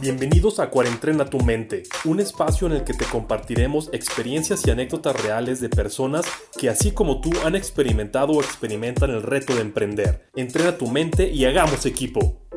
Bienvenidos a Cuarentrena tu mente, un espacio en el que te compartiremos experiencias y anécdotas reales de personas que así como tú han experimentado o experimentan el reto de emprender. Entrena tu mente y hagamos equipo.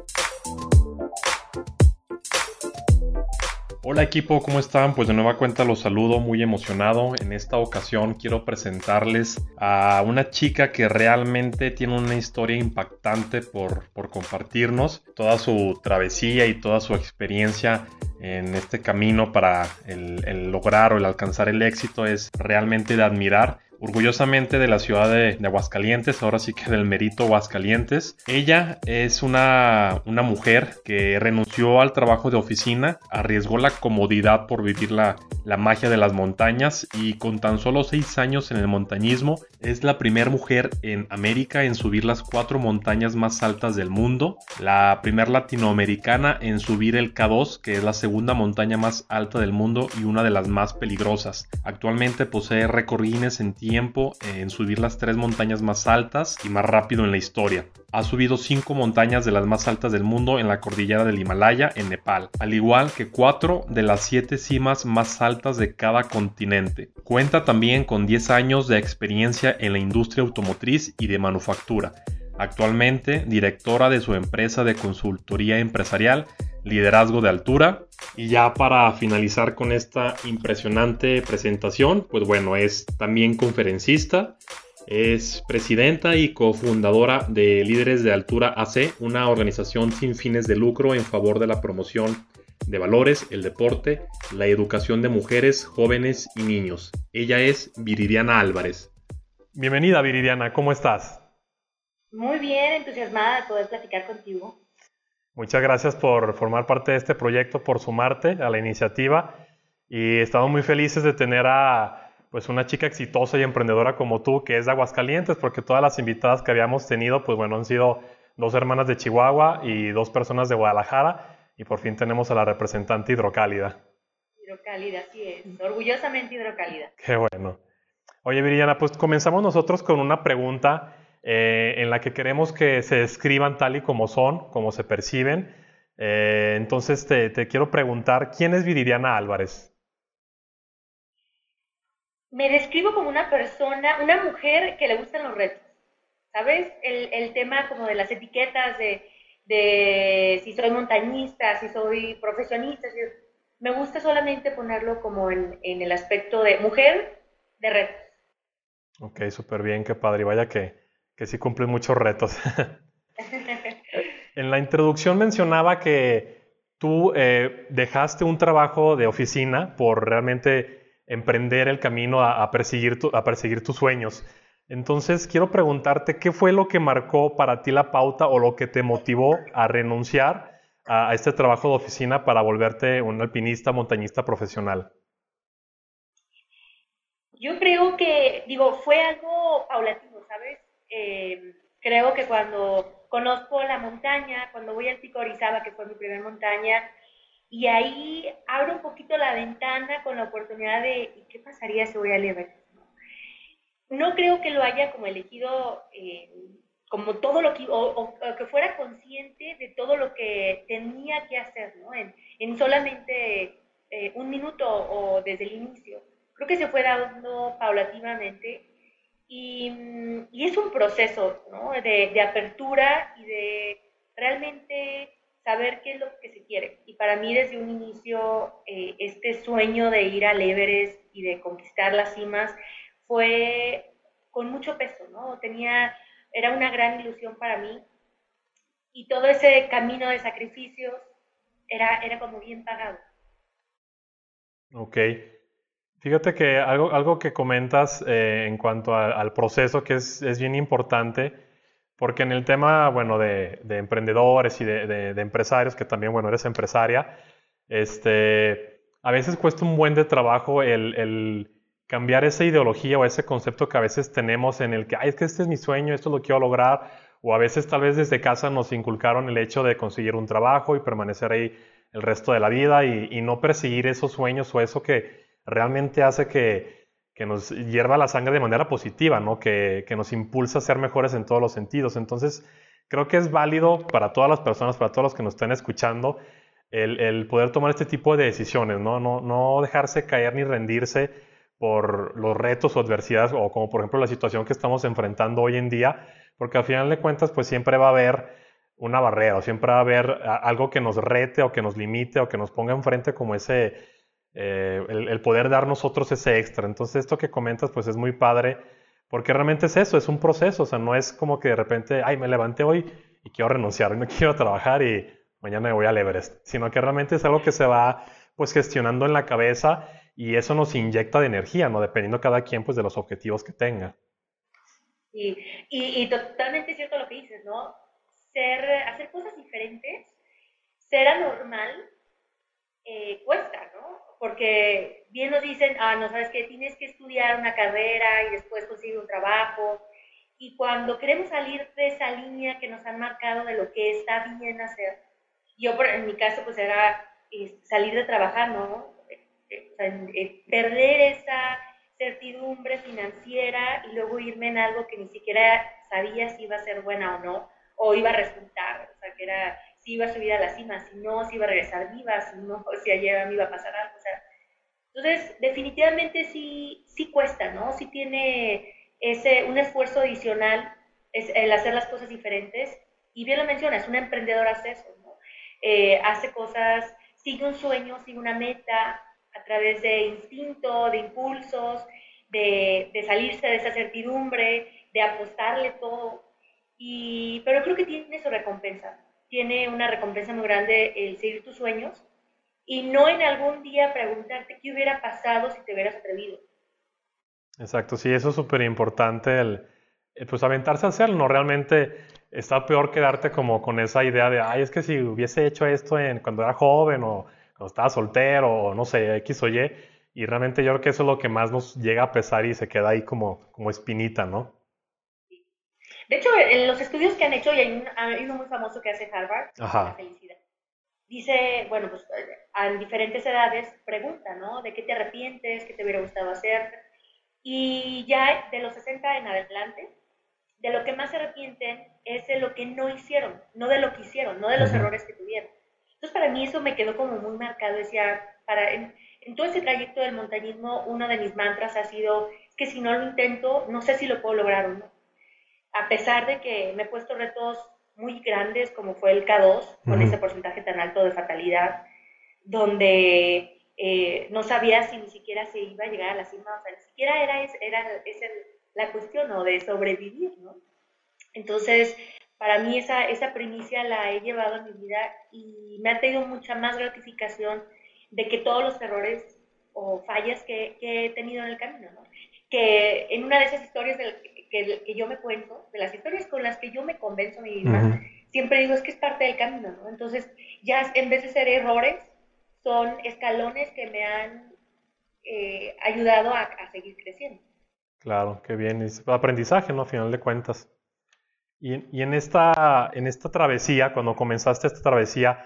Hola equipo, ¿cómo están? Pues de nueva cuenta los saludo muy emocionado. En esta ocasión quiero presentarles a una chica que realmente tiene una historia impactante por, por compartirnos. Toda su travesía y toda su experiencia en este camino para el, el lograr o el alcanzar el éxito es realmente de admirar orgullosamente de la ciudad de, Aguascalientes, ahora sí que del merito Aguascalientes. Ella es una, una mujer que renunció al trabajo de oficina, arriesgó la comodidad por vivir la, la magia de las montañas y con tan solo seis años en el montañismo es la primera mujer en América en subir las cuatro montañas más altas del mundo, la primera latinoamericana en subir el K2, que es la segunda montaña más alta del mundo y una de las más peligrosas. Actualmente posee récord en tiempo en subir las tres montañas más altas y más rápido en la historia. Ha subido cinco montañas de las más altas del mundo en la cordillera del Himalaya en Nepal, al igual que cuatro de las siete cimas más altas de cada continente. Cuenta también con 10 años de experiencia en la industria automotriz y de manufactura. Actualmente directora de su empresa de consultoría empresarial liderazgo de altura. Y ya para finalizar con esta impresionante presentación, pues bueno, es también conferencista, es presidenta y cofundadora de Líderes de Altura AC, una organización sin fines de lucro en favor de la promoción de valores, el deporte, la educación de mujeres, jóvenes y niños. Ella es Viridiana Álvarez. Bienvenida Viridiana, ¿cómo estás? Muy bien, entusiasmada de poder platicar contigo. Muchas gracias por formar parte de este proyecto, por sumarte a la iniciativa y estamos muy felices de tener a pues una chica exitosa y emprendedora como tú que es de Aguascalientes porque todas las invitadas que habíamos tenido pues bueno han sido dos hermanas de Chihuahua y dos personas de Guadalajara y por fin tenemos a la representante hidrocálida. Hidrocálida, sí es, orgullosamente hidrocálida. Qué bueno. Oye Viriana, pues comenzamos nosotros con una pregunta eh, en la que queremos que se describan tal y como son, como se perciben. Eh, entonces te, quiero preguntar, ¿quién es Viridiana Álvarez? Me describo como una persona, una mujer que le gustan los retos. ¿Sabes? El, tema como de las etiquetas, de, si soy montañista, si soy profesionista. me gusta solamente ponerlo como en, en el aspecto de mujer de retos. Ok, súper bien, qué padre. Vaya que, que sí cumple muchos retos. en la introducción mencionaba que tú eh, dejaste un trabajo de oficina por realmente emprender el camino a, perseguir, a perseguir tus sueños. Entonces, quiero preguntarte, ¿qué fue lo que marcó para ti la pauta o lo que te motivó a renunciar a, este trabajo de oficina para volverte un alpinista, montañista profesional? Yo creo que, digo, fue algo paulatino, ¿sabes? Eh, creo que cuando conozco la montaña, cuando voy al Pico Orizaba, que fue mi primera montaña, y ahí abro un poquito la ventana con la oportunidad de, qué pasaría si voy a Everest? No creo que lo haya como elegido eh, como todo lo que, o, que fuera consciente de todo lo que tenía que hacer, ¿no? En, solamente eh, un minuto o desde el inicio. Creo que se fue dando paulativamente Mm, y, es un proceso ¿no? de, apertura y de realmente saber qué es lo que se quiere. Y para mí desde un inicio eh, este sueño de ir al Everest y de conquistar las cimas fue con mucho peso, ¿no? Tenía, era una gran ilusión para mí y todo ese camino de sacrificios era, era como bien pagado. Ok. Fíjate que algo, algo que comentas eh, en cuanto al proceso que es, es, bien importante, porque en el tema, bueno, de, de emprendedores y de, de, empresarios, que también, bueno, eres empresaria, este, a veces cuesta un buen de trabajo el, el, cambiar esa ideología o ese concepto que a veces tenemos en el que, ay, es que este es mi sueño, esto lo quiero lograr, o a veces tal vez desde casa nos inculcaron el hecho de conseguir un trabajo y permanecer ahí el resto de la vida y, y no perseguir esos sueños o eso que realmente hace que, nos hierva la sangre de manera positiva, ¿no? Que, nos impulsa a ser mejores en todos los sentidos. Entonces, creo que es válido para todas las personas, para todos los que nos estén escuchando, el, poder tomar este tipo de decisiones, ¿no? ¿no? No dejarse caer ni rendirse por los retos o adversidades, o como por ejemplo la situación que estamos enfrentando hoy en día, porque al final de cuentas, pues siempre va a haber una barrera, o siempre va a haber algo que nos rete o que nos limite o que nos ponga enfrente como ese, eh, el, poder dar nosotros ese extra. Entonces esto que comentas, pues es muy padre, porque realmente es eso, es un proceso, o sea, no es como que de repente, ay, me levanté hoy y quiero renunciar, hoy no quiero trabajar y mañana me voy al Everest, sino que realmente es algo que se va pues gestionando en la cabeza y eso nos inyecta de energía, ¿no? Dependiendo cada quien pues de los objetivos que tenga. Y, y, totalmente cierto lo que dices, ¿no? Ser, hacer cosas diferentes, ser anormal, eh, cuesta, ¿no? Porque bien nos dicen, ah, no sabes que tienes que estudiar una carrera y después conseguir un trabajo. Y cuando queremos salir de esa línea que nos han marcado de lo que está bien hacer, yo en mi caso pues era eh, salir de trabajar, ¿no? Eh, eh, perder esa certidumbre financiera y luego irme en algo que ni siquiera sabía si iba a ser buena o no, o iba a resultar, o sea, que era si iba a subir a la cima, si no, si iba a regresar viva, si no, si ayer me iba a pasar algo, o sea, entonces definitivamente sí, sí cuesta, ¿no? Sí tiene ese, un esfuerzo adicional es el hacer las cosas diferentes, y bien lo mencionas, una emprendedora hace eso, ¿no? hace cosas, sigue un sueño, sigue una meta, a través de instinto, de impulsos, de, salirse de esa certidumbre, de apostarle todo. Y, pero creo que tiene su recompensa. Tiene una recompensa muy grande el seguir tus sueños y no en algún día preguntarte qué hubiera pasado si te hubieras atrevido. Exacto, sí, eso es súper importante, el, pues aventarse a hacerlo, no realmente está peor quedarte como con esa idea de, ay, es que si hubiese hecho esto en, cuando era joven o estaba soltero o no sé, X o Y. Y realmente yo creo que eso es lo que más nos llega a pesar y se queda ahí como, como espinita, ¿no? De hecho, en los estudios que han hecho, y hay, uno muy famoso que hace Harvard, la felicidad, dice, bueno, pues a diferentes edades pregunta, ¿no? ¿De qué te arrepientes? ¿Qué te hubiera gustado hacer? Y ya de los 60 en adelante, de lo que más se arrepienten es de lo que no hicieron, no de lo que hicieron, no de los errores que tuvieron. Entonces para mí eso me quedó como muy marcado, decía, para, en, todo ese trayecto del montañismo, uno de mis mantras ha sido que si no lo intento, no sé si lo puedo lograr o no. A pesar de que me he puesto retos muy grandes, como fue el K2, con ese porcentaje tan alto de fatalidad, donde eh, no sabía si ni siquiera se iba a llegar a la cima, o sea, ni siquiera era, era, la cuestión ¿no? de sobrevivir, ¿no? Entonces, para mí esa, esa primicia la he llevado en mi vida y me ha tenido mucha más gratificación de que todos los errores o fallas que, que he tenido en el camino, ¿no? Que en una de esas historias que, que, yo me cuento, de las historias con las que yo me convenzo a mí misma, siempre digo es que es parte del camino, ¿no? Entonces, ya en vez de ser errores, son escalones que me han eh, ayudado a, a, seguir creciendo. Claro, qué bien. Es aprendizaje, ¿no? A final de cuentas. Y, en, esta, en esta travesía, cuando comenzaste esta travesía,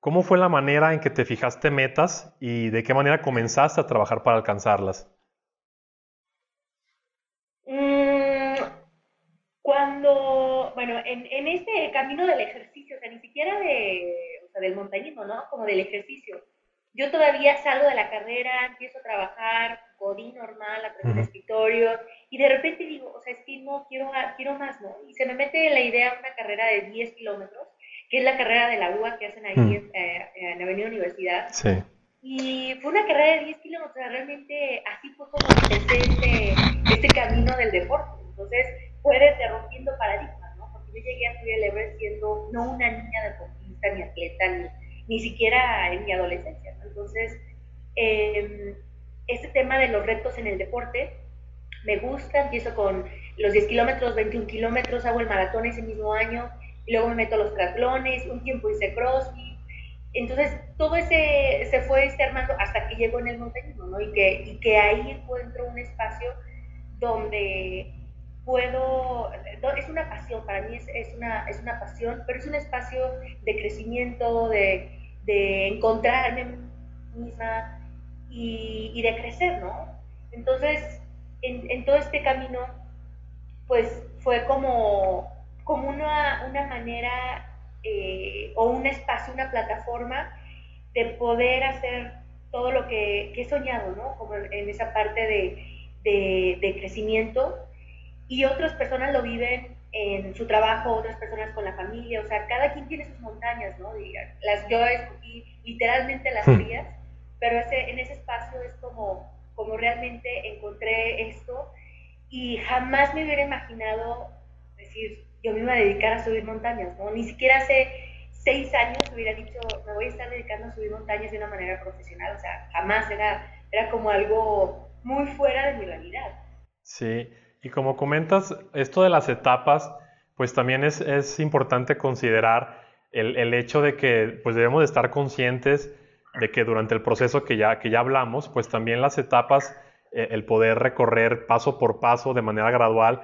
¿cómo fue la manera en que te fijaste metas y de qué manera comenzaste a trabajar para alcanzarlas? En, en, este camino del ejercicio, o sea, ni siquiera de, o sea, del montañismo, ¿no? Como del ejercicio. Yo todavía salgo de la carrera, empiezo a trabajar, godín normal, a través escritorio, y de repente digo, o sea, es que no, quiero, quiero más, ¿no? Y se me mete la idea una carrera de 10 kilómetros, que es la carrera de la UA que hacen ahí mm. eh, en, Avenida Universidad. Sí. Y fue una carrera de 10 kilómetros, realmente así fue como empecé este, este camino del deporte. Entonces fue desde rompiendo paradigmas, yo llegué a el Everest siendo no una niña deportista, ni atleta, ni, ni siquiera en mi adolescencia. Entonces, eh, este tema de los retos en el deporte me gusta, empiezo con los 10 kilómetros, 21 kilómetros, hago el maratón ese mismo año, luego me meto a los triatlones, un tiempo hice crossfit, entonces todo ese se fue este armando hasta que llegó en el montañismo, ¿no? Y que, y que ahí encuentro un espacio donde puedo, es una pasión, para mí es, es, una, es una pasión, pero es un espacio de crecimiento, de, de encontrarme misma, y, de crecer, ¿no? Entonces, en, todo este camino, pues fue como, como una, una manera eh, o un espacio, una plataforma de poder hacer todo lo que, he soñado, ¿no? Como en esa parte de, de, crecimiento. Y otras personas lo viven en su trabajo, otras personas con la familia, o sea, cada quien tiene sus montañas, ¿no? Las, yo escogí literalmente las mías, pero ese, en ese espacio es como, como realmente encontré esto y jamás me hubiera imaginado decir, yo me iba a dedicar a subir montañas, ¿no? Ni siquiera hace seis años hubiera dicho, me voy a estar dedicando a subir montañas de una manera profesional, o sea, jamás era, era como algo muy fuera de mi realidad. Sí, y como comentas, esto de las etapas, pues también es, es importante considerar el, el, hecho de que pues debemos de estar conscientes de que durante el proceso que ya, que ya hablamos, pues también las etapas, eh, el poder recorrer paso por paso de manera gradual,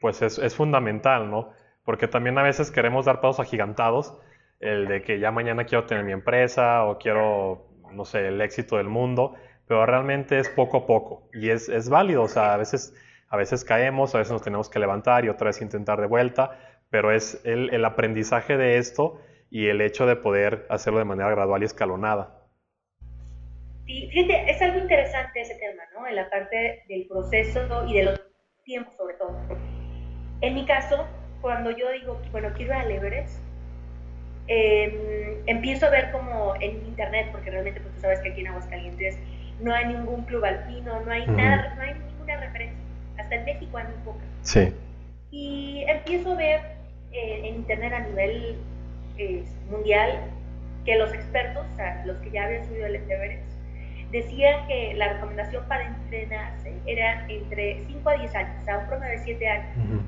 pues es, es fundamental, ¿no? Porque también a veces queremos dar pasos agigantados, el de que ya mañana quiero tener mi empresa o quiero, no sé, el éxito del mundo, pero realmente es poco a poco y es, es válido, o sea, a veces, a veces caemos, a veces nos tenemos que levantar y otra vez intentar de vuelta, pero es el, el aprendizaje de esto y el hecho de poder hacerlo de manera gradual y escalonada. Sí, fíjate, es algo interesante ese tema, ¿no? En la parte del proceso y de los tiempos sobre todo. En mi caso, cuando yo digo, bueno, quiero ir al Everest, Em, empiezo a ver como en internet, porque realmente pues tú sabes que aquí en Aguascalientes no hay ningún club alpino, no hay nada, no hay ninguna referencia. Hasta en México hay muy poca. Sí. Y empiezo a ver eh, en internet a nivel mundial que los expertos, o sea, los que ya habían subido el Everest, decían que la recomendación para entrenarse era entre 5 a 10 años, o sea, un promedio de 7 años.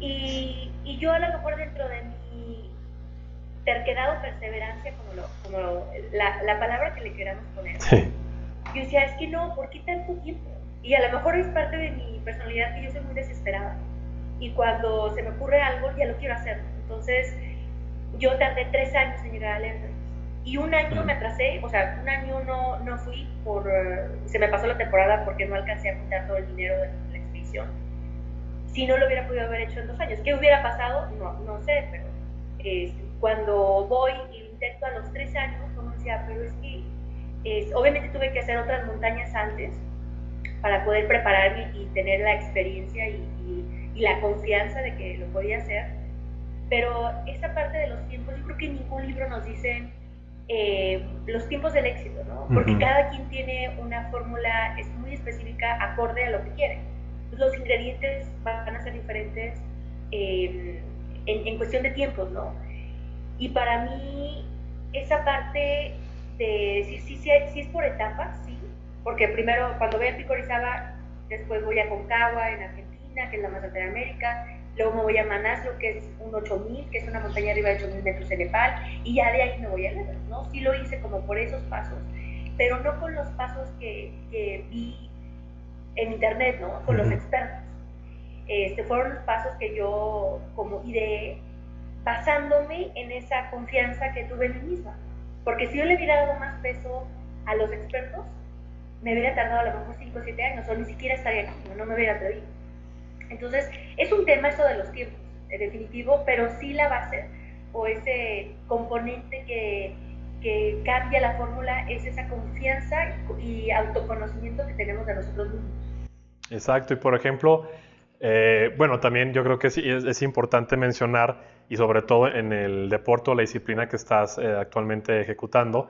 y, y yo a lo mejor dentro de mi terquedad o perseverancia, como, lo, como la, la, palabra que le queramos poner. Sí. Yo decía, es que no, ¿por qué tanto tiempo? Y a lo mejor es parte de mi personalidad que yo soy muy desesperada. Y cuando se me ocurre algo, ya lo quiero hacer. Entonces, yo tardé tres años en llegar al Everest. Y un año me atrasé, o sea, un año no, no fui por... se me pasó la temporada porque no alcancé a juntar todo el dinero de la expedición. Si no lo hubiera podido haber hecho en dos años. ¿Qué hubiera pasado? No, no sé, pero... Este, cuando voy y intento a los tres años, como decía, pero es que obviamente tuve que hacer otras montañas antes para poder prepararme y tener la experiencia y, la confianza de que lo podía hacer. Pero esa parte de los tiempos, yo creo que en ningún libro nos dicen eh, los tiempos del éxito, ¿no? Porque cada quien tiene una fórmula es muy específica acorde a lo que quiere. los ingredientes van a ser diferentes eh, en, en, cuestión de tiempos, ¿no? Y para mí, esa parte de decir si, si, es por etapas, sí, porque primero cuando voy a Pico después voy a Concagua en Argentina, que es la más alta de América, luego me voy a Manaslo, que es un 8000, que es una montaña arriba de 8000 metros en Nepal, y ya de ahí me voy a Everest, ¿no? Sí lo hice como por esos pasos, pero no con los pasos que, que vi en internet, ¿no? Con los expertos. Este, fueron los pasos que yo como ideé basándome en esa confianza que tuve en mí misma. Porque si yo le hubiera dado más peso a los expertos, me hubiera tardado a lo mejor 5 o 7 años, o ni siquiera estaría aquí, no me hubiera atrevido. Entonces, es un tema eso de los tiempos, en definitivo, pero sí la base o ese componente que, que cambia la fórmula es esa confianza y, autoconocimiento que tenemos de nosotros mismos. Exacto, y por ejemplo, eh, bueno, también yo creo que es, importante mencionar, y sobre todo en el deporte o la disciplina que estás eh, actualmente ejecutando,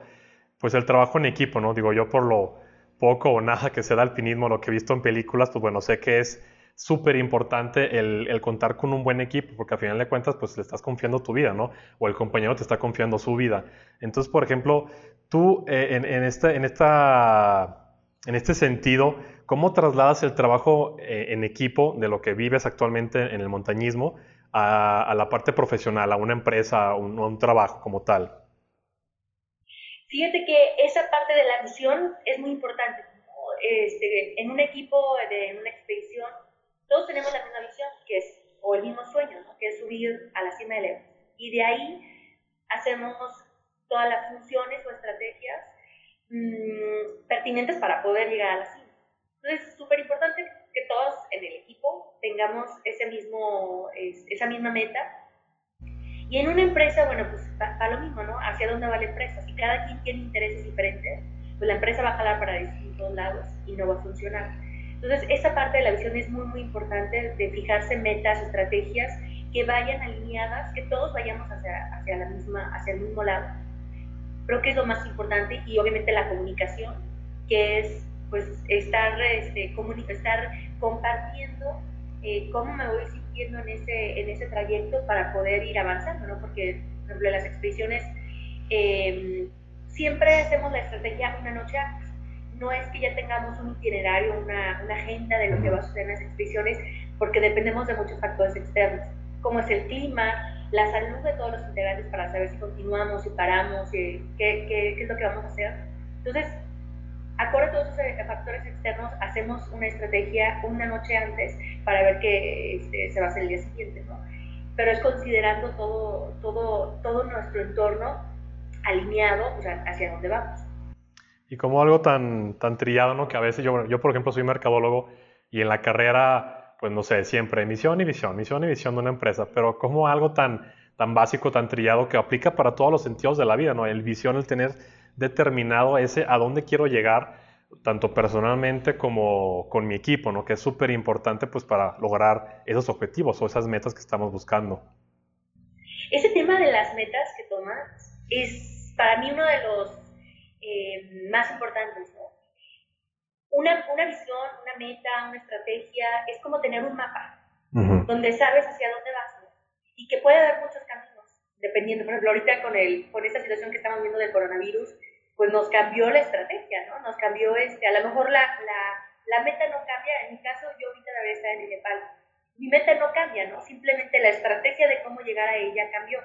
pues el trabajo en equipo, ¿no? Digo, yo por lo poco o nada que sea de alpinismo, lo que he visto en películas, pues bueno, sé que es súper importante el, contar con un buen equipo, porque al final de cuentas, pues le estás confiando tu vida, ¿no? O el compañero te está confiando su vida. Entonces, por ejemplo, tú eh, en, en, este, en, esta, en este sentido, ¿Cómo trasladas el trabajo eh, en equipo de lo que vives actualmente en el montañismo a, la parte profesional, a una empresa, a un, trabajo como tal? Fíjate que esa parte de la visión es muy importante. Este, en un equipo, de, en una expedición, todos tenemos la misma visión, que es, o el mismo sueño, que es subir a la cima del Everest. Y de ahí hacemos todas las funciones o estrategias mm, pertinentes para poder llegar a la cima. Entonces, es súper importante que todos en el equipo tengamos ese mismo, esa misma meta Y en una empresa, bueno, pues va, lo mismo, ¿no? ¿Hacia dónde va la empresa? Si cada quien tiene intereses diferentes, pues la empresa va a jalar para distintos lados y no va a funcionar. Entonces, esa parte de la visión es muy, muy importante de fijarse metas, estrategias que vayan alineadas, que todos vayamos hacia, hacia, la misma, hacia el mismo lado. Creo que es lo más importante y obviamente la comunicación, que es pues estar, este, estar compartiendo eh, cómo me voy sintiendo en ese, en ese trayecto para poder ir avanzando, ¿no? Porque, por ejemplo, las expediciones, em, siempre hacemos la estrategia una noche antes. No es que ya tengamos un itinerario, una, una agenda de lo que va a suceder en las expediciones, porque dependemos de muchos factores externos, como es el clima, la salud de todos los integrantes para saber si continuamos, si paramos, qué, qué, qué es lo que vamos a hacer. Entonces, acorde a todos esos eh, factores externos, hacemos una estrategia una noche antes para ver qué este, se va a hacer el día siguiente, ¿no? Pero es considerando todo, todo, todo nuestro entorno alineado o sea, hacia dónde vamos. Y como algo tan, tan trillado, ¿no? Que a veces yo, yo, por ejemplo, soy mercadólogo y en la carrera, pues no sé, siempre misión y visión, misión y visión de una empresa, pero como algo tan, tan básico, tan trillado que aplica para todos los sentidos de la vida, ¿no? El visión, el tener determinado ese a dónde quiero llegar, tanto personalmente como con mi equipo, ¿no? Que es súper importante pues para lograr esos objetivos o esas metas que estamos buscando. Ese tema de las metas que tomas es para mí uno de los eh, más importantes, ¿no? Una, una, visión, una meta, una estrategia, es como tener un mapa donde sabes hacia dónde vas y que puede haber muchos caminos, dependiendo, por ejemplo, ahorita con, el, con esta situación que estamos viendo del coronavirus, pues nos cambió la estrategia, ¿no? Nos cambió, este, a lo mejor la, la, la meta no cambia, en mi caso yo ahorita la vez en Nepal, mi meta no cambia, ¿no? Simplemente la estrategia de cómo llegar a ella cambió,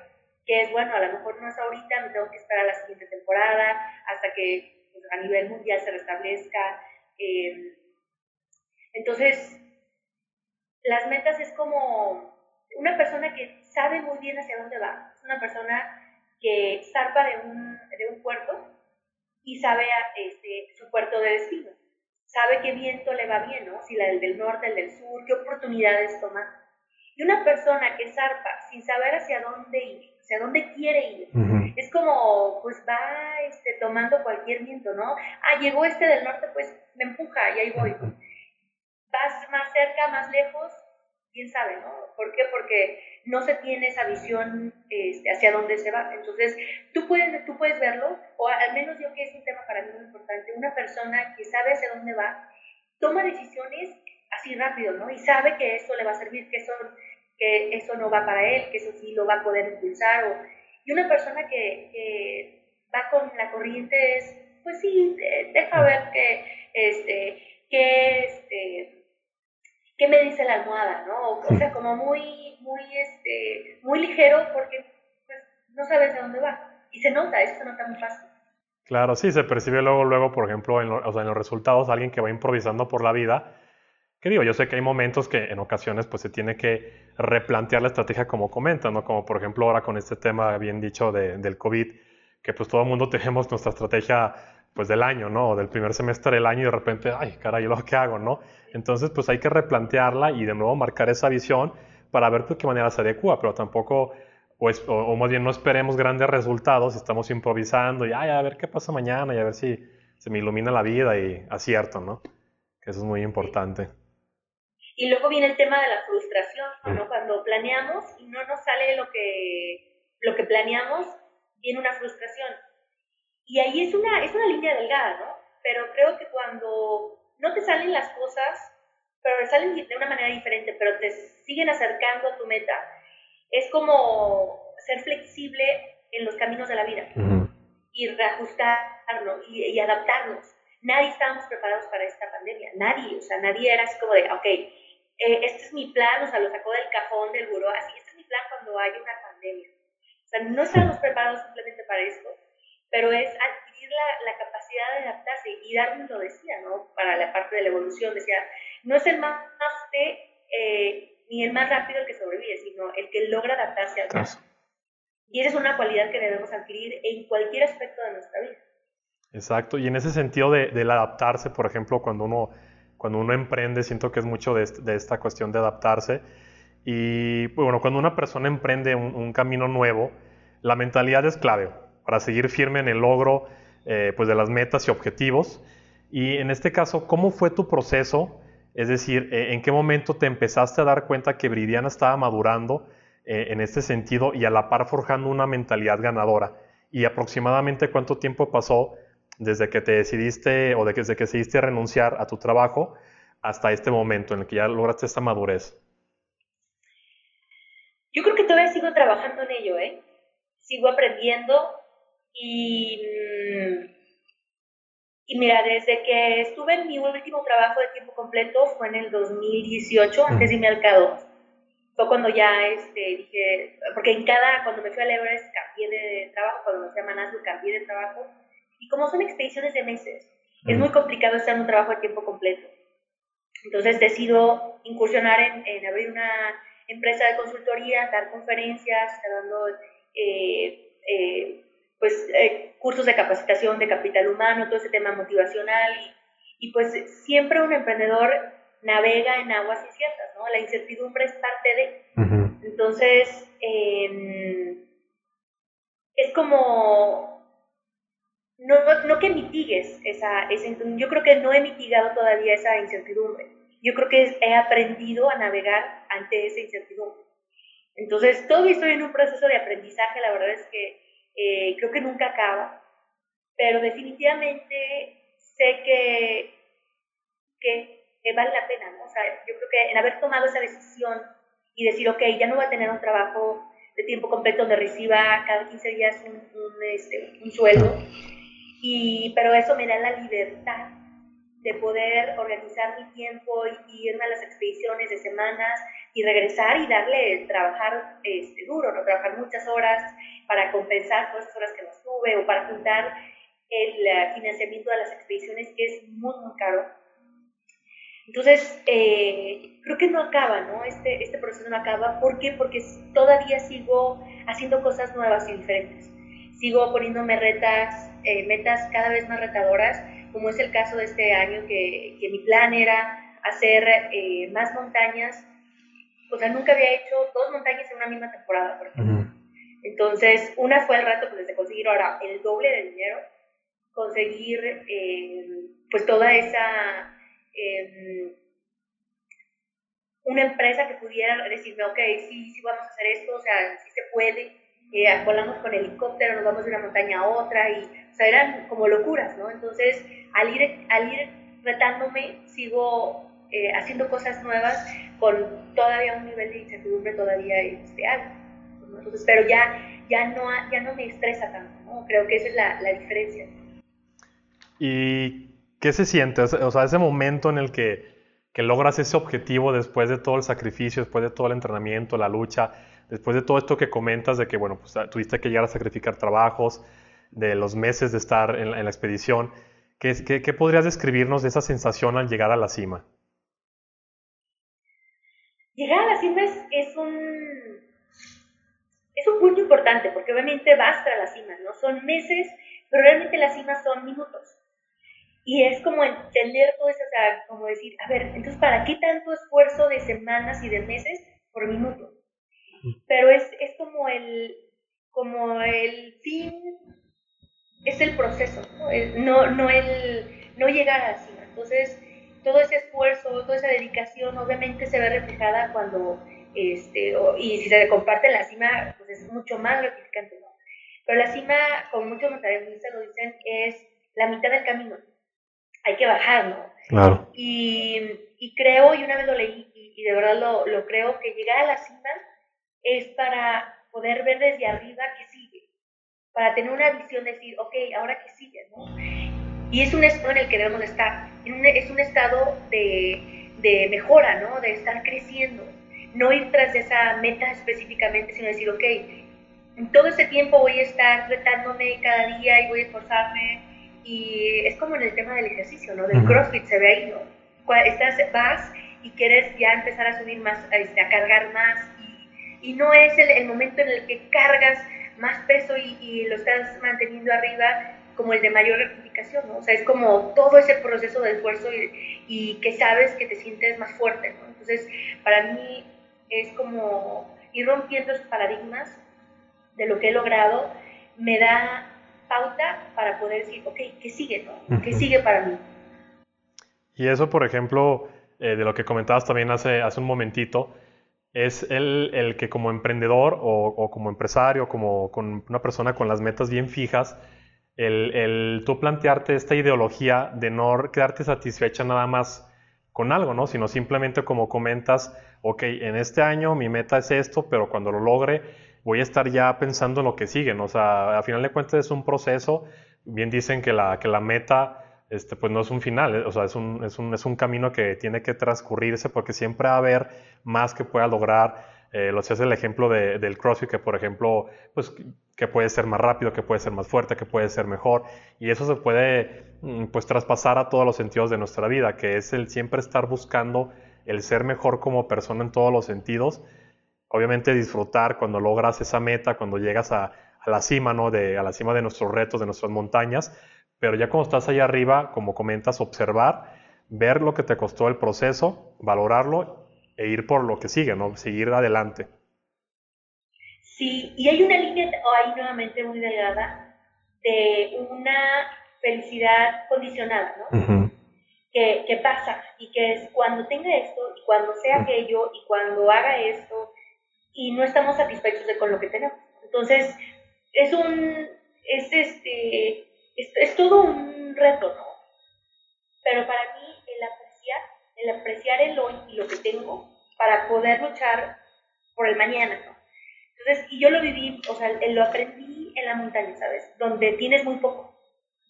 que es, bueno, a lo mejor no es ahorita, me tengo que esperar a la siguiente temporada, hasta que pues, a nivel mundial se restablezca. Eh, entonces, las metas es como una persona que sabe muy bien hacia dónde va, es una persona que zarpa de un, de un puerto y sabe este, su puerto de destino. Sabe qué viento le va bien, ¿no? Si la del, del norte, el del sur, qué oportunidades tomar. Y una persona que zarpa sin saber hacia dónde ir, hacia dónde quiere ir, es como, pues va este, tomando cualquier viento, ¿no? Ah, llegó este del norte, pues me empuja y ahí voy. Vas más cerca, más lejos, quién sabe, ¿no? ¿Por qué? Porque no se tiene esa visión este, hacia dónde se va. Entonces, tú puedes, tú puedes verlo, o al menos yo que es un tema para mí muy importante, una persona que sabe hacia dónde va, toma decisiones así rápido, ¿no? Y sabe que eso le va a servir, que eso, que eso no va para él, que eso sí lo va a poder impulsar. O, y una persona que, que va con la corriente es, pues sí, deja ver que, este, que, este, ¿qué me dice la almohada? ¿no? O sea, como muy, muy, este, muy ligero porque pues, no sabes de dónde va. Y se nota, eso se nota muy fácil. Claro, sí, se percibe luego, luego, por ejemplo, en, o sea, en los resultados, alguien que va improvisando por la vida. Que digo, yo sé que hay momentos que en ocasiones pues se tiene que replantear la estrategia como comentan, ¿no? Como por ejemplo ahora con este tema bien dicho de, del COVID, que pues todo el mundo tenemos nuestra estrategia pues del año, ¿no? O del primer semestre del año y de repente, ay, caray, ¿lo que hago, no? Entonces, pues hay que replantearla y de nuevo marcar esa visión para ver de qué manera se adecua, pero tampoco, o, o, más bien no esperemos grandes resultados, estamos improvisando y, ay, a ver qué pasa mañana y a ver si se me ilumina la vida y acierto, ¿no? Que eso es muy importante. Y luego viene el tema de la frustración, ¿no? Cuando planeamos y no nos sale lo que, lo que planeamos, viene una frustración y ahí es una, es una línea delgada, ¿no? Pero creo que cuando no te salen las cosas, pero salen de una manera diferente, pero te siguen acercando a tu meta, es como ser flexible en los caminos de la vida y reajustarnos y, adaptarnos. Nadie estábamos preparados para esta pandemia, nadie, o sea, nadie era así como de, ok, eh, este es mi plan, o sea, lo sacó del cajón del buró, así, este es mi plan cuando hay una pandemia. O sea, no estábamos preparados simplemente para esto pero es adquirir la, capacidad de adaptarse. Y Darwin lo decía, ¿no? Para la parte de la evolución, decía, no es el más fuerte eh, ni el más rápido el que sobrevive, sino el que logra adaptarse al caso. Y esa es una cualidad que debemos adquirir en cualquier aspecto de nuestra vida. Exacto, y en ese sentido de, del adaptarse, por ejemplo, cuando uno, cuando uno emprende, siento que es mucho de, esta cuestión de adaptarse. Y bueno, cuando una persona emprende un, camino nuevo, la mentalidad es clave para seguir firme en el logro eh, pues de las metas y objetivos. Y en este caso, ¿cómo fue tu proceso? Es decir, eh, ¿en qué momento te empezaste a dar cuenta que Bridiana estaba madurando eh, en este sentido y a la par forjando una mentalidad ganadora? ¿Y aproximadamente cuánto tiempo pasó desde que te decidiste o desde que decidiste renunciar a tu trabajo hasta este momento en el que ya lograste esta madurez? Yo creo que todavía sigo trabajando en ello, ¿eh? Sigo aprendiendo y, mm, y mira, desde que estuve en mi último trabajo de tiempo completo fue en el 2018, antes de irme al K2. Fue cuando ya este, dije, porque en cada, cuando me fui a Everest cambié de trabajo, cuando me fui a Manaslu cambié de trabajo. Y como son expediciones de meses, es muy complicado estar en un trabajo de tiempo completo. Entonces decido incursionar en, en abrir una empresa de consultoría, dar conferencias, dando eh, eh, pues, eh, cursos de capacitación de capital humano, todo ese tema motivacional y, y, pues siempre un emprendedor navega en aguas inciertas, ¿no? La incertidumbre es parte de... Entonces, em, es como... No, no, que mitigues esa, esa... Yo creo que no he mitigado todavía esa incertidumbre yo creo que he aprendido a navegar ante esa incertidumbre. Entonces, todavía estoy en un proceso de aprendizaje, la verdad es que eh, creo que nunca acaba, pero definitivamente sé que, que, vale la pena, ¿no? O sea, yo creo que en haber tomado esa decisión y decir, ok, ya no voy a tener un trabajo de tiempo completo donde reciba cada 15 días un, un, este, un sueldo, y, pero eso me da la libertad de poder organizar mi tiempo y irme a las expediciones de semanas y regresar y darle, trabajar este, duro, ¿no? Trabajar muchas horas para compensar todas esas horas que no estuve o para juntar el financiamiento de las expediciones que es muy, muy caro. Entonces, eh, creo que no acaba, ¿no? Este, este proceso no acaba. ¿Por qué? Porque todavía sigo haciendo cosas nuevas y diferentes. Sigo poniéndome retas, eh, metas cada vez más retadoras como es el caso de este año, que, que mi plan era hacer eh, más montañas. O sea, nunca había hecho dos montañas en una misma temporada, por ejemplo. Entonces, una fue el rato pues, de conseguir ahora el doble de dinero, conseguir eh, pues toda esa... Em, una empresa que pudiera decirme, ok, sí, sí vamos a hacer esto, o sea, sí se puede, eh, volamos con helicóptero, nos vamos de una montaña a otra, y, o sea, eran como locuras, ¿no? Entonces, al ir, al ir retándome, sigo eh, haciendo cosas nuevas con todavía un nivel de incertidumbre todavía este, alto. Entonces, pero ya, ya, no, ya no me estresa tanto, ¿no? Creo que esa es la, la diferencia. ¿Y qué se siente? O sea, ese momento en el que, que logras ese objetivo después de todo el sacrificio, después de todo el entrenamiento, la lucha, después de todo esto que comentas de que, bueno, pues tuviste que llegar a sacrificar trabajos, de los meses de estar en la, expedición, ¿qué, ¿qué, podrías describirnos de esa sensación al llegar a la cima? Llegar a la cima es, un es un punto importante porque obviamente vas para la cima, ¿no? Son meses, pero realmente la cima son minutos. Y es como entender todo eso, o sea, como decir, a ver, entonces, ¿para qué tanto esfuerzo de semanas y de meses por minuto? pero es, es como el como el fin es el proceso, no, no, el, no llegar a la cima. Entonces, todo ese esfuerzo, toda esa dedicación, obviamente se ve reflejada cuando, este, y si se comparte en la cima, pues es mucho más gratificante, ¿no? Pero la cima, como muchos montañistas lo dicen, es la mitad del camino. Hay que bajar, ¿no? Claro. Y, y creo, y una vez lo leí, y, y de verdad lo, lo creo, que llegar a la cima es para poder ver desde arriba qué sigue, para tener una visión, decir, ok, ahora qué sigue, ¿no? Y es un estado en el que debemos estar, es un estado de, de mejora, ¿no? De estar creciendo, no ir tras esa meta específicamente, sino decir, ok, en todo ese tiempo voy a estar retándome cada día y voy a esforzarme. Y es como en el tema del ejercicio, ¿no? Del CrossFit se ve ahí, ¿no? Estás, vas y quieres ya empezar a subir más, este, a cargar más y no es el, momento en el que cargas más peso y, lo estás manteniendo arriba como el de mayor rectificación, ¿no? O sea, es como todo ese proceso de esfuerzo y, que sabes que te sientes más fuerte, ¿no? Entonces, para mí, es como ir rompiendo esos paradigmas de lo que he logrado, me da pauta para poder decir, ok, ¿qué sigue? No? ¿Qué sigue para mí? Y eso, por ejemplo, eh, de lo que comentabas también hace, hace un momentito, es el, el que como emprendedor o, o, como empresario, como con una persona con las metas bien fijas, el, el, tú plantearte esta ideología de no quedarte satisfecha nada más con algo, ¿no? Sino simplemente como comentas, ok, en este año mi meta es esto, pero cuando lo logre voy a estar ya pensando en lo que sigue, ¿no? O sea, a final de cuentas es un proceso, bien dicen que la, que la meta este, pues no es un final, eh, o sea, es un, es, un, es un, camino que tiene que transcurrirse porque siempre va a haber más que pueda lograr. Eh, lo sé es el ejemplo de, del CrossFit, que por ejemplo, pues que puede ser más rápido, que puede ser más fuerte, que puede ser mejor, y eso se puede mm, pues traspasar a todos los sentidos de nuestra vida, que es el siempre estar buscando el ser mejor como persona en todos los sentidos. Obviamente disfrutar cuando logras esa meta, cuando llegas a, la cima, ¿no? De, a la cima de nuestros retos, de nuestras montañas, pero ya cuando estás allá arriba, como comentas, observar, ver lo que te costó el proceso, valorarlo e ir por lo que sigue, ¿no? Seguir adelante. Sí, y hay una línea ahí nuevamente muy delgada de una felicidad condicionada, ¿no? que, que, pasa y que es cuando tenga esto y cuando sea aquello y cuando haga esto y no estamos satisfechos de con lo que tenemos. Entonces, es un, es este, es, todo un reto, ¿no? Pero para mí el apreciar, el apreciar el hoy y lo que tengo para poder luchar por el mañana, ¿no? Entonces, y yo lo viví, o sea, lo aprendí en la montaña, ¿sabes? Donde tienes muy poco,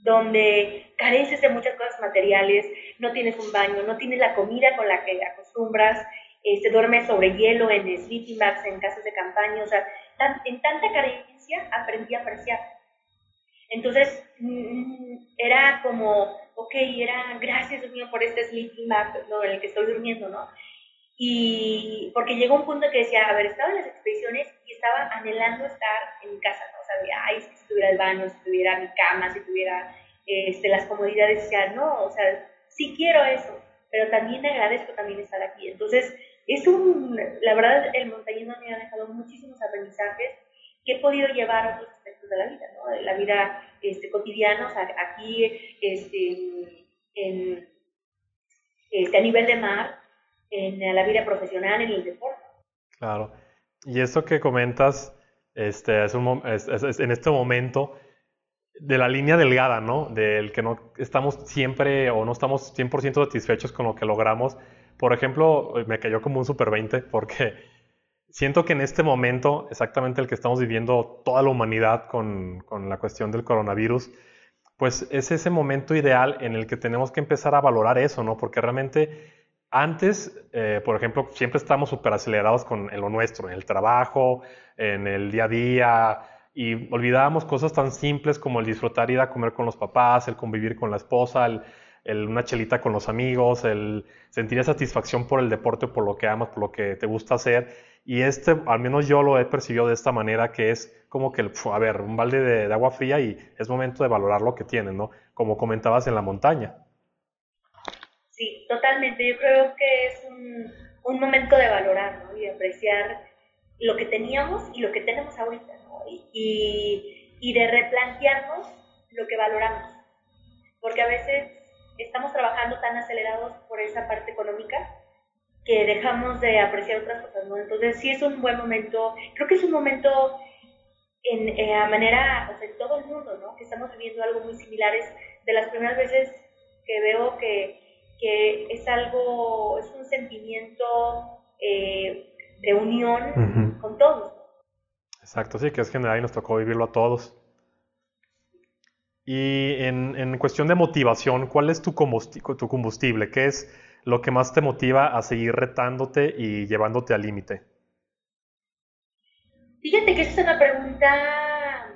donde careces de muchas cosas materiales, no tienes un baño, no tienes la comida con la que acostumbras, este, duermes sobre hielo en sleeping bags, en casas de campaña, o sea, en tanta carencia aprendí a apreciar. Entonces, mm, era como, ok, era gracias Dios mío por este sleeping bag ¿no? en el que estoy durmiendo, ¿no? Y porque llegó un punto que decía, a ver, estaba en las expediciones y estaba anhelando estar en mi casa, ¿no? O sea, de, ay, si tuviera el baño, si tuviera mi cama, si tuviera este, las comodidades, decía, no, o sea, sí quiero eso, pero también agradezco también estar aquí. Entonces, es un, la verdad, el montañismo me ha dejado muchísimos aprendizajes que he podido llevar a otros de la vida, ¿no? De la vida este, cotidiana, o sea, aquí este, en, este, a nivel de mar, en la vida profesional, en el deporte. Claro. Y eso que comentas este, es, un, es, es, en este momento de la línea delgada, ¿no? Del que no estamos siempre o no estamos 100% satisfechos con lo que logramos. Por ejemplo, me cayó como un super 20 porque siento que en este momento, exactamente el que estamos viviendo toda la humanidad con, con, la cuestión del coronavirus, pues es ese momento ideal en el que tenemos que empezar a valorar eso, ¿no? Porque realmente antes, eh, por ejemplo, siempre estamos súper acelerados con lo nuestro, en el trabajo, en el día a día, y olvidábamos cosas tan simples como el disfrutar ir a comer con los papás, el convivir con la esposa, el, una chelita con los amigos, el sentir satisfacción por el deporte, por lo que amas, por lo que te gusta hacer. Y este, al menos yo lo he percibido de esta manera, que es como que, a ver, un balde de, agua fría y es momento de valorar lo que tienen, ¿no? Como comentabas en la montaña. Sí, totalmente. Yo creo que es un, momento de valorar, ¿no? Y apreciar lo que teníamos y lo que tenemos ahorita, ¿no? Y, y de replantearnos lo que valoramos. Porque a veces estamos trabajando tan acelerados por esa parte económica que dejamos de apreciar otras cosas, ¿no? Entonces sí es un buen momento, creo que es un momento en, eh, a manera, o sea, en todo el mundo, ¿no? Que estamos viviendo algo muy similar, es de las primeras veces que veo que, que es algo, es un sentimiento eh, de unión con todos. Exacto, sí, que es general y nos tocó vivirlo a todos. Y en, en cuestión de motivación, ¿cuál es tu tu combustible? ¿Qué es lo que más te motiva a seguir retándote y llevándote al límite? Fíjate que esa es una pregunta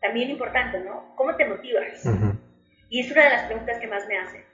también importante, ¿no? ¿Cómo te motivas? Y es una de las preguntas que más me hacen.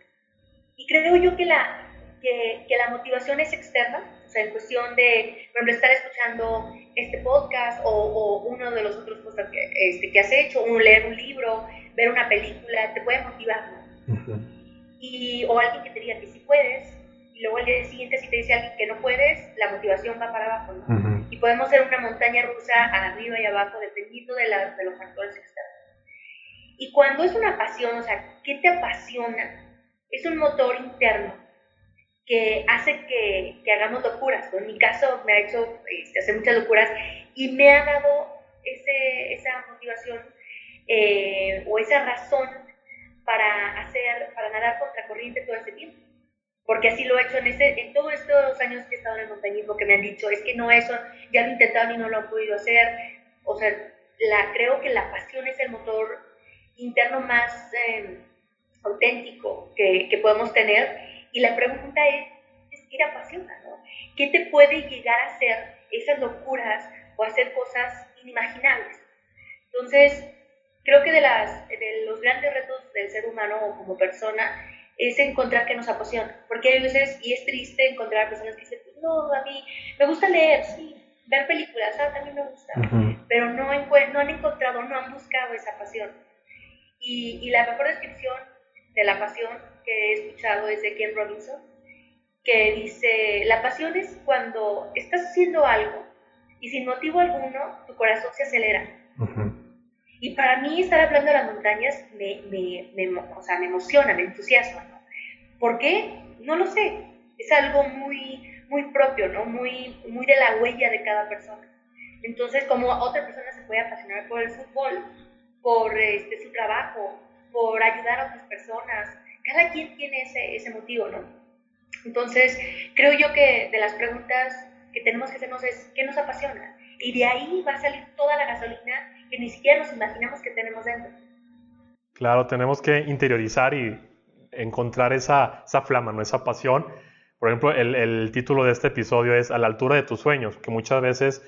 Y creo yo que la, que, que, la motivación es externa, o sea, en cuestión de, por ejemplo, estar escuchando este podcast o, o uno de los otros cosas que, este, que has hecho, o leer un libro, ver una película, te puede motivar, ¿no? Y, o alguien que te diga que sí puedes, y luego al día siguiente si te dice alguien que no puedes, la motivación va para abajo, ¿no? Y podemos ser una montaña rusa arriba y abajo dependiendo de, de los factores externos. Y cuando es una pasión, o sea, ¿qué te apasiona? Es un motor interno que hace que, que hagamos locuras. En mi caso me ha hecho este, hacer muchas locuras y me ha dado ese, esa motivación eh, o esa razón para hacer, para nadar contra corriente todo ese tiempo. Porque así lo he hecho en, ese, en todos estos años que he estado en el montañismo, que me han dicho, es que no eso, ya lo he intentado y no lo han podido hacer. O sea, la, creo que la pasión es el motor interno más eh, auténtico que, que, podemos tener. Y la pregunta es, ¿qué te apasiona? ¿no? ¿Qué te puede llegar a hacer esas locuras o hacer cosas inimaginables? Entonces, creo que de, las, de los grandes retos del ser humano como persona es encontrar que nos apasiona. Porque hay veces, y es triste encontrar personas que dicen, no, a mí me gusta leer, sí, ver películas, ah, también me gusta, pero no, no han encontrado, no han buscado esa pasión. Y, y, la mejor descripción de la pasión que he escuchado es de Ken Robinson, que dice, la pasión es cuando estás haciendo algo y sin motivo alguno tu corazón se acelera. Y para mí estar hablando de las montañas me, me, me, o sea, me emociona, me entusiasma. ¿no? ¿Por qué? No lo sé. Es algo muy, muy propio, ¿no? Muy, muy de la huella de cada persona. Entonces, como otra persona se puede apasionar por el fútbol, por este, su trabajo, por ayudar a otras personas, cada quien tiene ese, ese motivo, ¿no? Entonces, creo yo que de las preguntas que tenemos que hacernos es, ¿qué nos apasiona? Y de ahí va a salir toda la gasolina que ni siquiera nos imaginamos que tenemos dentro. Claro, tenemos que interiorizar y encontrar esa, esa flama, ¿no? esa pasión. Por ejemplo, el, el, título de este episodio es A la altura de tus sueños, que muchas veces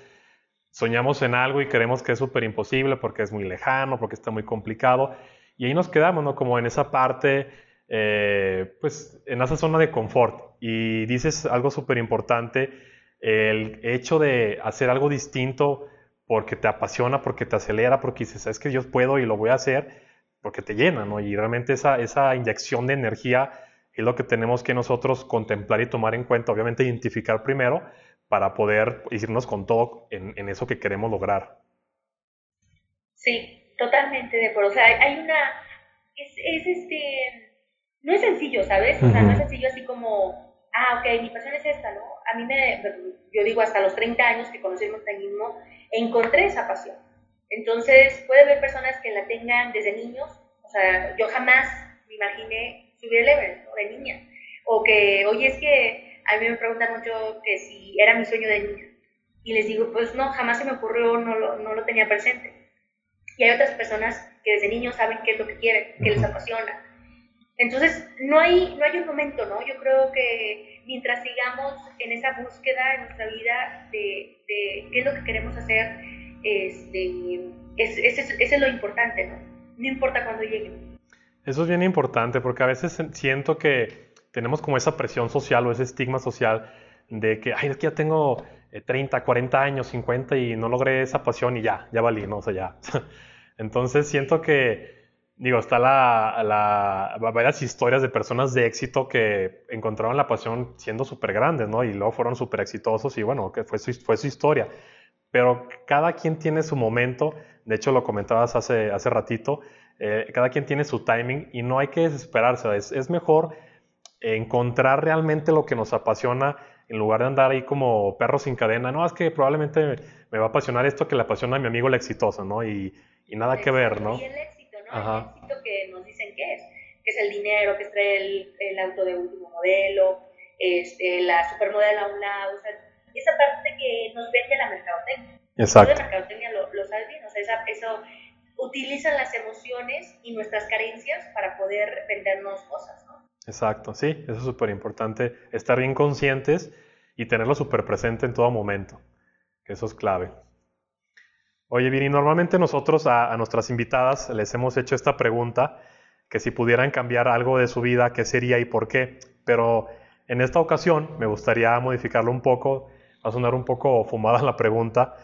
soñamos en algo y creemos que es súper imposible porque es muy lejano, porque está muy complicado. Y ahí nos quedamos, ¿no? Como en esa parte, eh, pues en esa zona de confort. Y dices algo súper importante, el hecho de hacer algo distinto porque te apasiona, porque te acelera, porque dices, es que yo puedo y lo voy a hacer, porque te llena, ¿no? Y realmente esa, esa inyección de energía es lo que tenemos que nosotros contemplar y tomar en cuenta, obviamente identificar primero para poder irnos con todo en, en eso que queremos lograr. Sí, totalmente de acuerdo. O sea, hay una, es, es este, no es sencillo, ¿sabes? O sea, no es sencillo así como, ah, ok, mi pasión es esta, ¿no? A mí me, yo digo, hasta los 30 años que conocí el montañismo, encontré esa pasión. Entonces, puede haber personas que la tengan desde niños, o sea, yo jamás me imaginé subir el Everest, ¿no? De niña. O que, oye, es que a mí me preguntan mucho que si era mi sueño de niña. Y les digo, pues no, jamás se me ocurrió, no lo, no lo tenía presente. Y hay otras personas que desde niños saben qué es lo que quieren, qué les apasiona. Entonces, no hay, no hay un momento, ¿no? Yo creo que mientras sigamos en esa búsqueda en nuestra vida de, de qué es lo que queremos hacer, este, es, es, es, es lo importante, ¿no? No importa cuándo llegue. Eso es bien importante porque a veces siento que tenemos como esa presión social o ese estigma social de que, ay, es que ya tengo 30, eh, 40 años, 50 y no logré esa pasión y ya, ya valí, ¿no? O sea, ya. Entonces siento que digo, está la, la, varias historias de personas de éxito que encontraron la pasión siendo súper grandes, ¿no? Y luego fueron súper exitosos y bueno, que fue su, fue su historia. Pero cada quien tiene su momento, de hecho lo comentabas hace, hace ratito, eh, cada quien tiene su timing y no hay que desesperarse, es, es mejor encontrar realmente lo que nos apasiona en lugar de andar ahí como perros sin cadena, no, es que probablemente me va a apasionar esto que le apasiona a mi amigo el exitoso, ¿no? Y, y nada que ver, ¿no? Éxito que nos dicen que es, que es el dinero, que es el, el auto de último modelo, este, la supermodelo a un lado, o sea, esa parte que nos vende la mercadotecnia. Exacto. La mercadotecnia lo, lo sabes bien, o sea, esa, eso utilizan las emociones y nuestras carencias para poder vendernos cosas, ¿no? Exacto, sí, eso es súper importante, estar bien conscientes y tenerlo súper presente en todo momento, que eso es clave. Oye, Vini, normalmente nosotros a, nuestras invitadas les hemos hecho esta pregunta, que si pudieran cambiar algo de su vida, ¿qué sería y por qué? Pero en esta ocasión me gustaría modificarlo un poco, va a sonar un poco fumada la pregunta,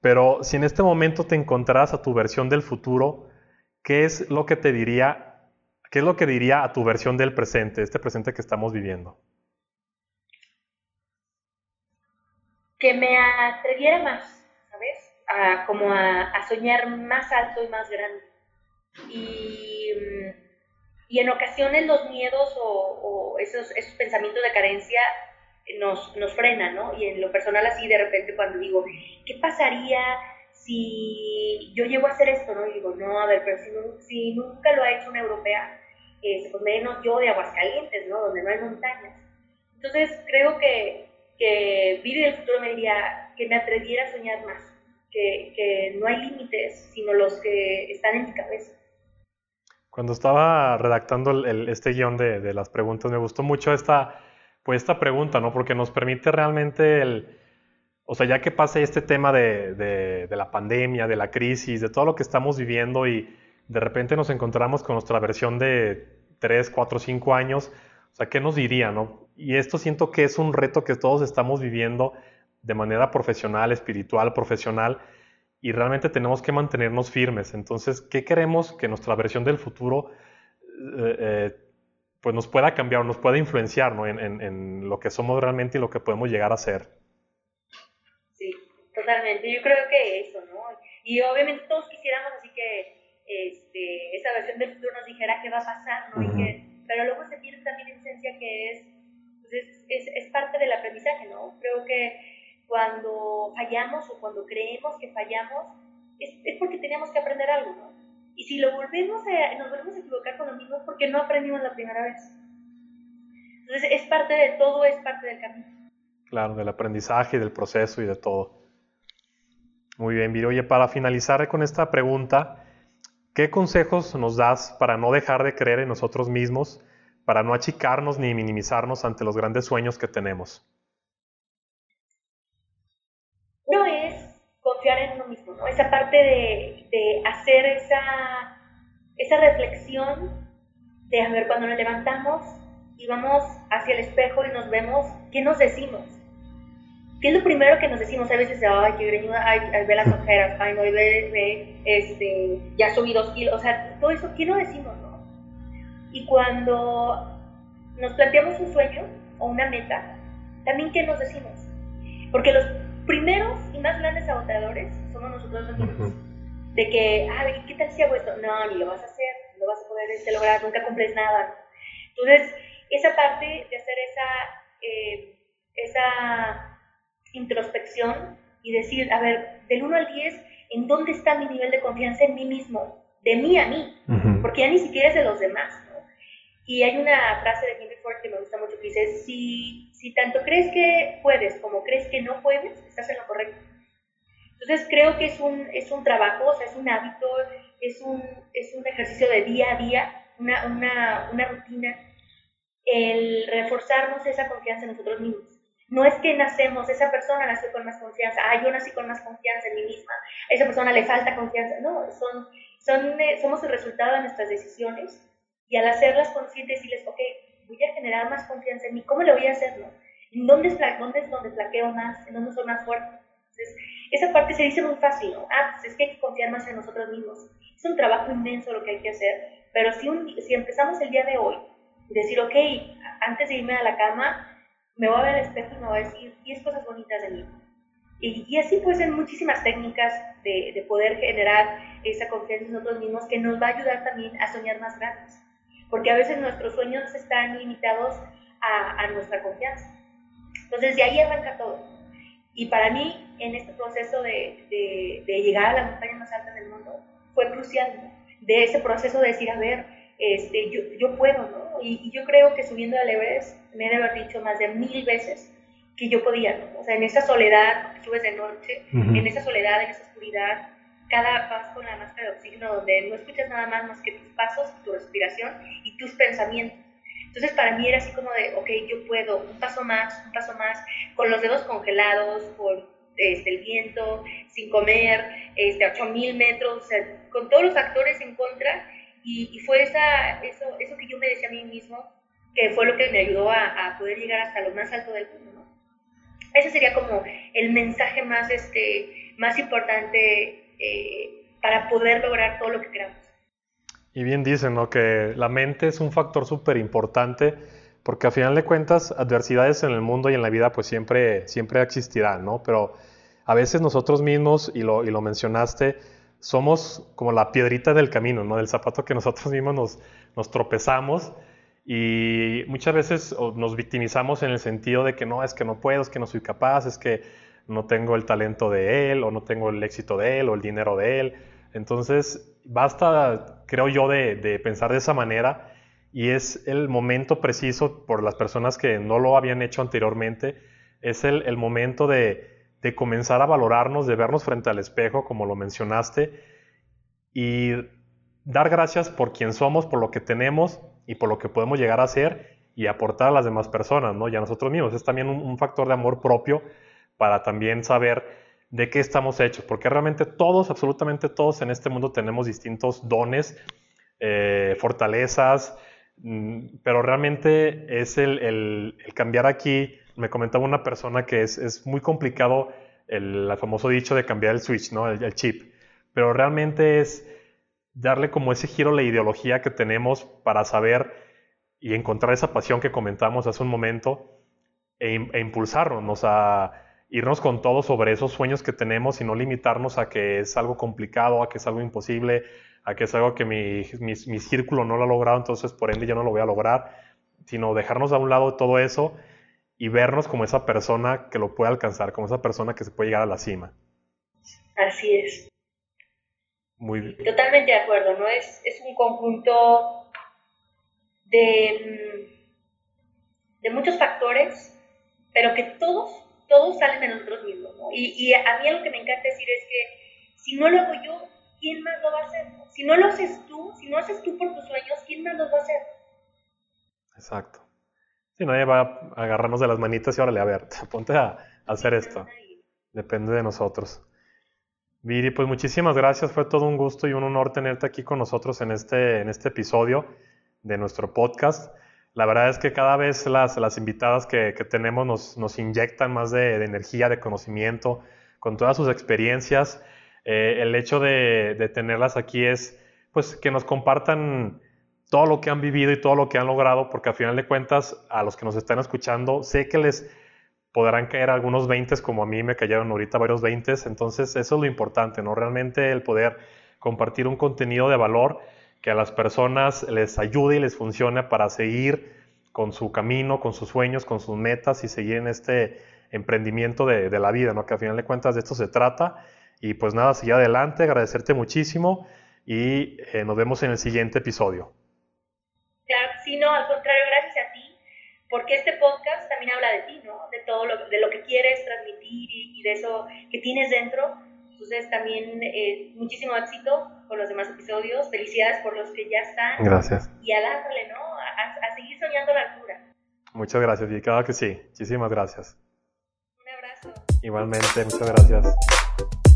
pero si en este momento te encontraras a tu versión del futuro, ¿qué es lo que te diría, qué es lo que diría a tu versión del presente, este presente que estamos viviendo? que me atreviera más. A, como a, soñar más alto y más grande. Y, y en ocasiones los miedos o, esos, esos, pensamientos de carencia nos, nos frenan, ¿no? Y en lo personal así de repente cuando digo, ¿qué pasaría si yo llego a hacer esto, ¿no? Y digo, no, a ver, pero si, si nunca lo ha hecho una europea, eh, pues menos yo de Aguascalientes, ¿no? Donde no hay montañas. Entonces creo que que Viri del futuro me diría que me atreviera a soñar más, que, no hay límites, sino los que están en mi cabeza. Cuando estaba redactando este guion de, las preguntas, me gustó mucho esta, pues esta pregunta, ¿no? Porque nos permite realmente el, o sea, ya que pase este tema de, la pandemia, de la crisis, de todo lo que estamos viviendo y de repente nos encontramos con nuestra versión de 3, 4, 5 años, o sea, ¿qué nos diría, no? Y esto siento que es un reto que todos estamos viviendo de manera profesional, espiritual, profesional, y realmente tenemos que mantenernos firmes. Entonces, ¿qué queremos que nuestra versión del futuro eh, eh, pues nos pueda cambiar, nos pueda influenciar en, lo que somos realmente y lo que podemos llegar a ser? Sí, totalmente. Yo creo que eso, ¿no? Y obviamente todos quisiéramos así que este, esa versión del futuro nos dijera qué va a pasar, ¿no? pero luego se pierde también en esencia que es es, es, parte del aprendizaje, ¿no? Creo que cuando fallamos o cuando creemos que fallamos, es, es porque teníamos que aprender algo, ¿no? Y si lo volvemos a, nos volvemos a equivocar con lo mismo es porque no aprendimos la primera vez. Entonces, es parte de todo, es parte del camino. Claro, del aprendizaje, del proceso y de todo. Muy bien, Viri. Oye, para finalizar con esta pregunta, ¿qué consejos nos das para no dejar de creer en nosotros mismos para no achicarnos ni minimizarnos ante los grandes sueños que tenemos? De, hacer esa, esa reflexión de a ver cuando nos levantamos y vamos hacia el espejo y nos vemos, ¿qué nos decimos? ¿Qué es lo primero que nos decimos? A veces, ay, qué greñuda, ay, ve las ojeras, ay, no, ve, ve, este, ya subí dos kilos, o sea, todo eso, ¿qué nos decimos, no? Y cuando nos planteamos un sueño o una meta, también qué nos decimos. Porque los primeros y más grandes agotadores somos nosotros mismos. De que, ay, ¿qué tal si hago esto? No, ni lo vas a hacer, no vas a poder este, lograr, nunca cumples nada. Entonces, esa parte de hacer esa, eh, esa introspección y decir, a ver, del 1 al 10, ¿en dónde está mi nivel de confianza en mí mismo? De mí a mí, porque ya ni siquiera es de los demás. Y hay una frase de Henry Ford que me gusta mucho que dice, si, si tanto crees que puedes como crees que no puedes, estás en lo correcto. Entonces creo que es un, es un trabajo, o sea, es un hábito, es un, es un ejercicio de día a día, una, una, una rutina, el reforzarnos esa confianza en nosotros mismos. No es que nacemos, esa persona nació con más confianza, ah, yo nací con más confianza en mí misma, a esa persona le falta confianza. No, son, son, eh, somos el resultado de nuestras decisiones y al hacerlas conscientes, decirles, ok, voy a generar más confianza en mí, ¿cómo lo voy a hacer? ¿En dónde es, dónde es donde flaqueo más? ¿En dónde soy más fuerte? Entonces, esa parte se dice muy fácil, ¿no? Ah, pues es que hay que confiar más en nosotros mismos. Es un trabajo inmenso lo que hay que hacer, pero si, si empezamos el día de hoy, decir, ok, antes de irme a la cama, me voy a ver al espejo y me voy a decir 10 cosas bonitas de mí. Y, y así pues en muchísimas técnicas de, de, poder generar esa confianza en nosotros mismos que nos va a ayudar también a soñar más grandes porque a veces nuestros sueños están limitados a, nuestra confianza. Entonces, de ahí arranca todo. Y para mí, en este proceso de, de, llegar a la montaña más alta del mundo, fue crucial, De ese proceso de decir, a ver, este, yo, yo puedo, ¿no? Y, yo creo que subiendo al Everest, me he de haber dicho más de mil veces que yo podía, ¿no? O sea, en esa soledad, subes de noche, en esa soledad, en esa oscuridad, cada paso con la máscara de oxígeno donde no escuchas nada más más que tus pasos, tu respiración y tus pensamientos. Entonces para mí era así como de, ok, yo puedo, un paso más, un paso más, con los dedos congelados, por este, el viento, sin comer, este, a 8000 metros, o sea, con todos los factores en contra. Y, fue esa, eso, eso que yo me decía a mí mismo, que fue lo que me ayudó a, a poder llegar hasta lo más alto del mundo. ¿no? Ese sería como el mensaje más, este, más importante eh, para poder lograr todo lo que queramos. Y bien dicen, ¿no? Que la mente es un factor súper importante porque a final de cuentas adversidades en el mundo y en la vida pues siempre, siempre existirán, ¿no? Pero a veces nosotros mismos, y lo, y lo mencionaste, somos como la piedrita del camino, ¿no? Del zapato que nosotros mismos nos, nos tropezamos y muchas veces nos victimizamos en el sentido de que no, es que no puedo, es que no soy capaz, es que no tengo el talento de él o no tengo el éxito de él o el dinero de él. Entonces, basta, creo yo, de, pensar de esa manera y es el momento preciso por las personas que no lo habían hecho anteriormente, es el, momento de, de, comenzar a valorarnos, de vernos frente al espejo, como lo mencionaste, y dar gracias por quien somos, por lo que tenemos y por lo que podemos llegar a ser y aportar a las demás personas, ¿no? Y a nosotros mismos. Es también un factor de amor propio para también saber de qué estamos hechos, porque realmente todos, absolutamente todos en este mundo tenemos distintos dones, eh, fortalezas, pero realmente es el, cambiar aquí, me comentaba una persona que es, muy complicado el, famoso dicho de cambiar el switch, ¿no? el, chip, pero realmente es darle como ese giro a la ideología que tenemos para saber y encontrar esa pasión que comentamos hace un momento e, e impulsarnos a irnos con todo sobre esos sueños que tenemos y no limitarnos a que es algo complicado, a que es algo imposible, a que es algo que mi, mi, círculo no lo ha logrado, entonces por ende yo no lo voy a lograr, sino dejarnos a un lado todo eso y vernos como esa persona que lo puede alcanzar, como esa persona que se puede llegar a la cima. Así es. Muy bien. Totalmente de acuerdo, ¿no? Es, es un conjunto de, mm, de muchos factores, pero que todos todos salen de nosotros mismos, ¿no? Y, a mí lo que me encanta decir es que si no lo hago yo, ¿quién más lo va a hacer? Si no lo haces tú, si no haces tú por tus sueños, ¿quién más lo va a hacer? Exacto. Si nadie va a agarrarnos de las manitas y órale, a ver, ponte a, hacer esto. Depende de nosotros. Viri, pues muchísimas gracias, fue todo un gusto y un honor tenerte aquí con nosotros en este, en este episodio de nuestro podcast. La verdad es que cada vez las, las invitadas que, que tenemos nos, nos, inyectan más de, de, energía, de conocimiento, con todas sus experiencias. Eh, el hecho de, tenerlas aquí es pues que nos compartan todo lo que han vivido y todo lo que han logrado, porque al final de cuentas, a los que nos están escuchando, sé que les podrán caer algunos 20 como a mí me cayeron ahorita varios 20, entonces eso es lo importante, ¿no? Realmente el poder compartir un contenido de valor que a las personas les ayude y les funcione para seguir con su camino, con sus sueños, con sus metas y seguir en este emprendimiento de, la vida, ¿no? que al final de cuentas de esto se trata. Y pues nada, seguir adelante, agradecerte muchísimo y eh, nos vemos en el siguiente episodio. Claro, sí, no, al contrario, gracias a ti, porque este podcast también habla de ti, ¿no? De todo lo, de lo que quieres transmitir y, y de eso que tienes dentro entonces también eh, muchísimo éxito con los demás episodios, felicidades por los que ya están. Gracias. Y a darle, ¿no? A, seguir soñando la altura. Muchas gracias, y claro que sí. Muchísimas gracias. Un abrazo. Igualmente, muchas gracias.